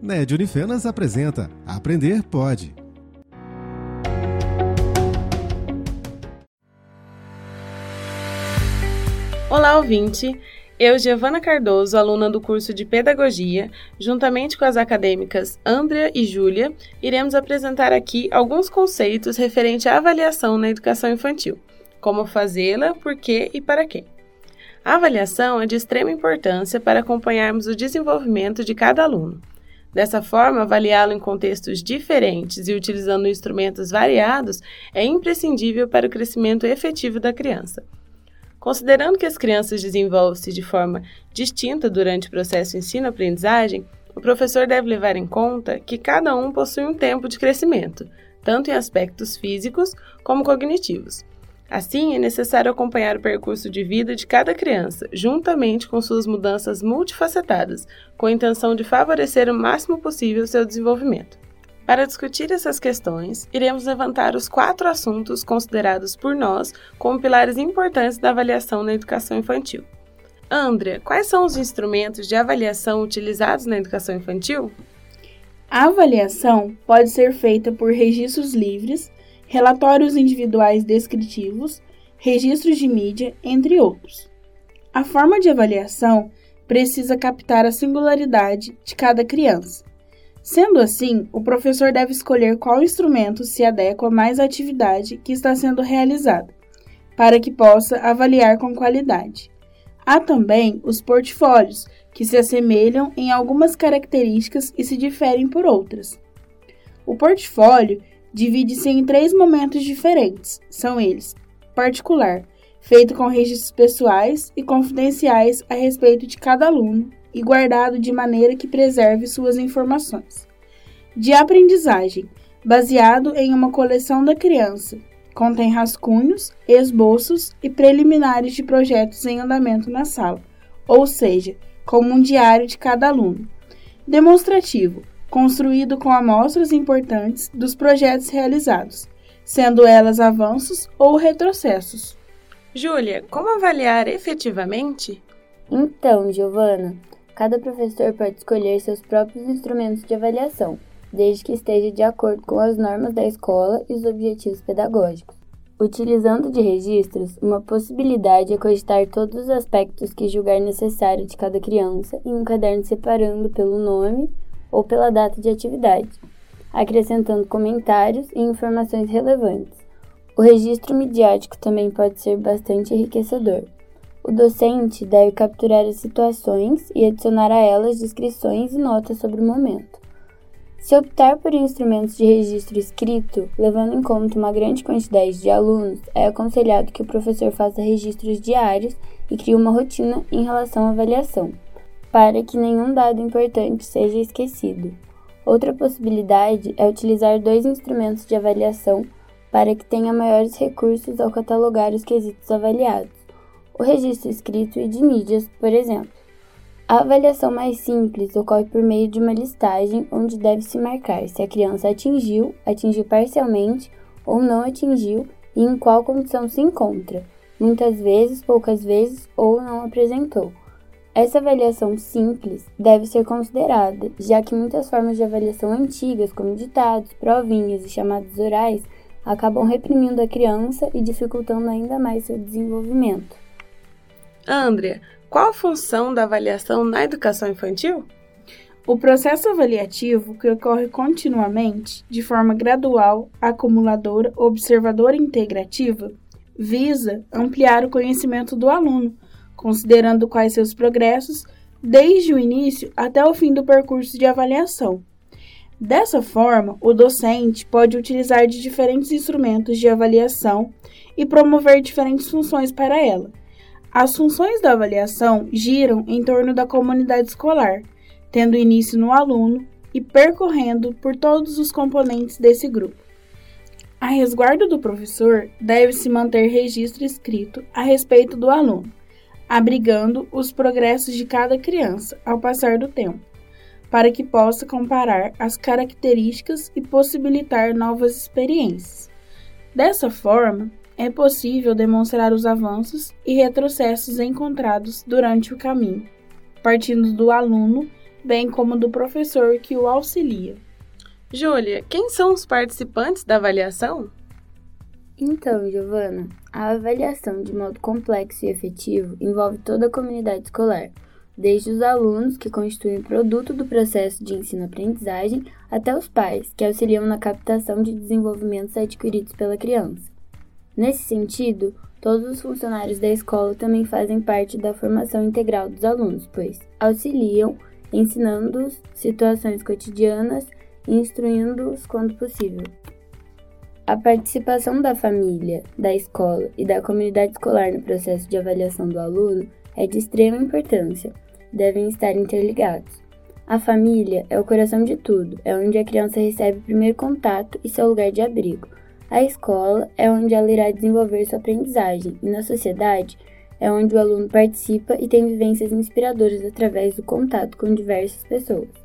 NED Unifenas apresenta Aprender Pode. Olá, ouvinte! Eu, Giovana Cardoso, aluna do curso de Pedagogia, juntamente com as acadêmicas Andrea e Júlia, iremos apresentar aqui alguns conceitos referentes à avaliação na educação infantil, como fazê-la, por quê e para quê. A avaliação é de extrema importância para acompanharmos o desenvolvimento de cada aluno. Dessa forma, avaliá-lo em contextos diferentes e utilizando instrumentos variados é imprescindível para o crescimento efetivo da criança. Considerando que as crianças desenvolvem-se de forma distinta durante o processo ensino-aprendizagem, o professor deve levar em conta que cada um possui um tempo de crescimento, tanto em aspectos físicos como cognitivos. Assim, é necessário acompanhar o percurso de vida de cada criança, juntamente com suas mudanças multifacetadas, com a intenção de favorecer o máximo possível seu desenvolvimento. Para discutir essas questões, iremos levantar os quatro assuntos considerados por nós como pilares importantes da avaliação na educação infantil. Andrea, quais são os instrumentos de avaliação utilizados na educação infantil? A avaliação pode ser feita por registros livres, relatórios individuais descritivos, registros de mídia, entre outros. A forma de avaliação precisa captar a singularidade de cada criança. Sendo assim, o professor deve escolher qual instrumento se adequa mais à atividade que está sendo realizada, para que possa avaliar com qualidade. Há também os portfólios, que se assemelham em algumas características e se diferem por outras. O portfólio divide-se em três momentos diferentes. São eles: particular, feito com registros pessoais e confidenciais a respeito de cada aluno e guardado de maneira que preserve suas informações. De aprendizagem, baseado em uma coleção da criança, contém rascunhos, esboços e preliminares de projetos em andamento na sala, ou seja, como um diário de cada aluno. Demonstrativo, construído com amostras importantes dos projetos realizados, sendo elas avanços ou retrocessos. Júlia, como avaliar efetivamente? Então, Giovana, cada professor pode escolher seus próprios instrumentos de avaliação, desde que esteja de acordo com as normas da escola e os objetivos pedagógicos. Utilizando de registros, uma possibilidade é cogitar todos os aspectos que julgar necessário de cada criança em um caderno separando pelo nome, ou pela data de atividade, acrescentando comentários e informações relevantes. O registro midiático também pode ser bastante enriquecedor. O docente deve capturar as situações e adicionar a elas descrições e notas sobre o momento. Se optar por instrumentos de registro escrito, levando em conta uma grande quantidade de alunos, é aconselhado que o professor faça registros diários e crie uma rotina em relação à avaliação para que nenhum dado importante seja esquecido. Outra possibilidade é utilizar dois instrumentos de avaliação para que tenha maiores recursos ao catalogar os quesitos avaliados, o registro escrito e de mídias, por exemplo. A avaliação mais simples ocorre por meio de uma listagem onde deve-se marcar se a criança atingiu, atingiu parcialmente ou não atingiu e em qual condição se encontra, muitas vezes, poucas vezes ou não apresentou. Essa avaliação simples deve ser considerada, já que muitas formas de avaliação antigas, como ditados, provinhas e chamadas orais, acabam reprimindo a criança e dificultando ainda mais seu desenvolvimento. Andrea, qual a função da avaliação na educação infantil? O processo avaliativo, que ocorre continuamente, de forma gradual, acumuladora, observadora e integrativa, visa ampliar o conhecimento do aluno considerando quais seus progressos desde o início até o fim do percurso de avaliação. Dessa forma, o docente pode utilizar de diferentes instrumentos de avaliação e promover diferentes funções para ela. As funções da avaliação giram em torno da comunidade escolar, tendo início no aluno e percorrendo por todos os componentes desse grupo. A resguardo do professor deve-se manter registro escrito a respeito do aluno abrigando os progressos de cada criança ao passar do tempo, para que possa comparar as características e possibilitar novas experiências. Dessa forma, é possível demonstrar os avanços e retrocessos encontrados durante o caminho, partindo do aluno bem como do professor que o auxilia. Júlia, quem são os participantes da avaliação? Então, Giovana, a avaliação de modo complexo e efetivo envolve toda a comunidade escolar, desde os alunos, que constituem produto do processo de ensino-aprendizagem, até os pais, que auxiliam na captação de desenvolvimentos adquiridos pela criança. Nesse sentido, todos os funcionários da escola também fazem parte da formação integral dos alunos, pois auxiliam, ensinando-os situações cotidianas e instruindo-os quando possível. A participação da família, da escola e da comunidade escolar no processo de avaliação do aluno é de extrema importância, devem estar interligados. A família é o coração de tudo, é onde a criança recebe o primeiro contato e seu lugar de abrigo. A escola é onde ela irá desenvolver sua aprendizagem, e na sociedade é onde o aluno participa e tem vivências inspiradoras através do contato com diversas pessoas.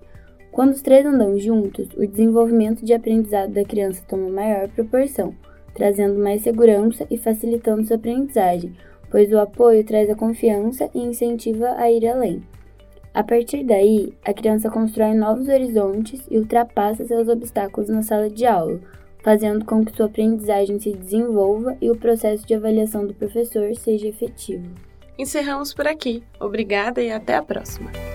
Quando os três andam juntos, o desenvolvimento de aprendizado da criança toma maior proporção, trazendo mais segurança e facilitando sua aprendizagem, pois o apoio traz a confiança e incentiva a ir além. A partir daí, a criança constrói novos horizontes e ultrapassa seus obstáculos na sala de aula, fazendo com que sua aprendizagem se desenvolva e o processo de avaliação do professor seja efetivo. Encerramos por aqui. Obrigada e até a próxima!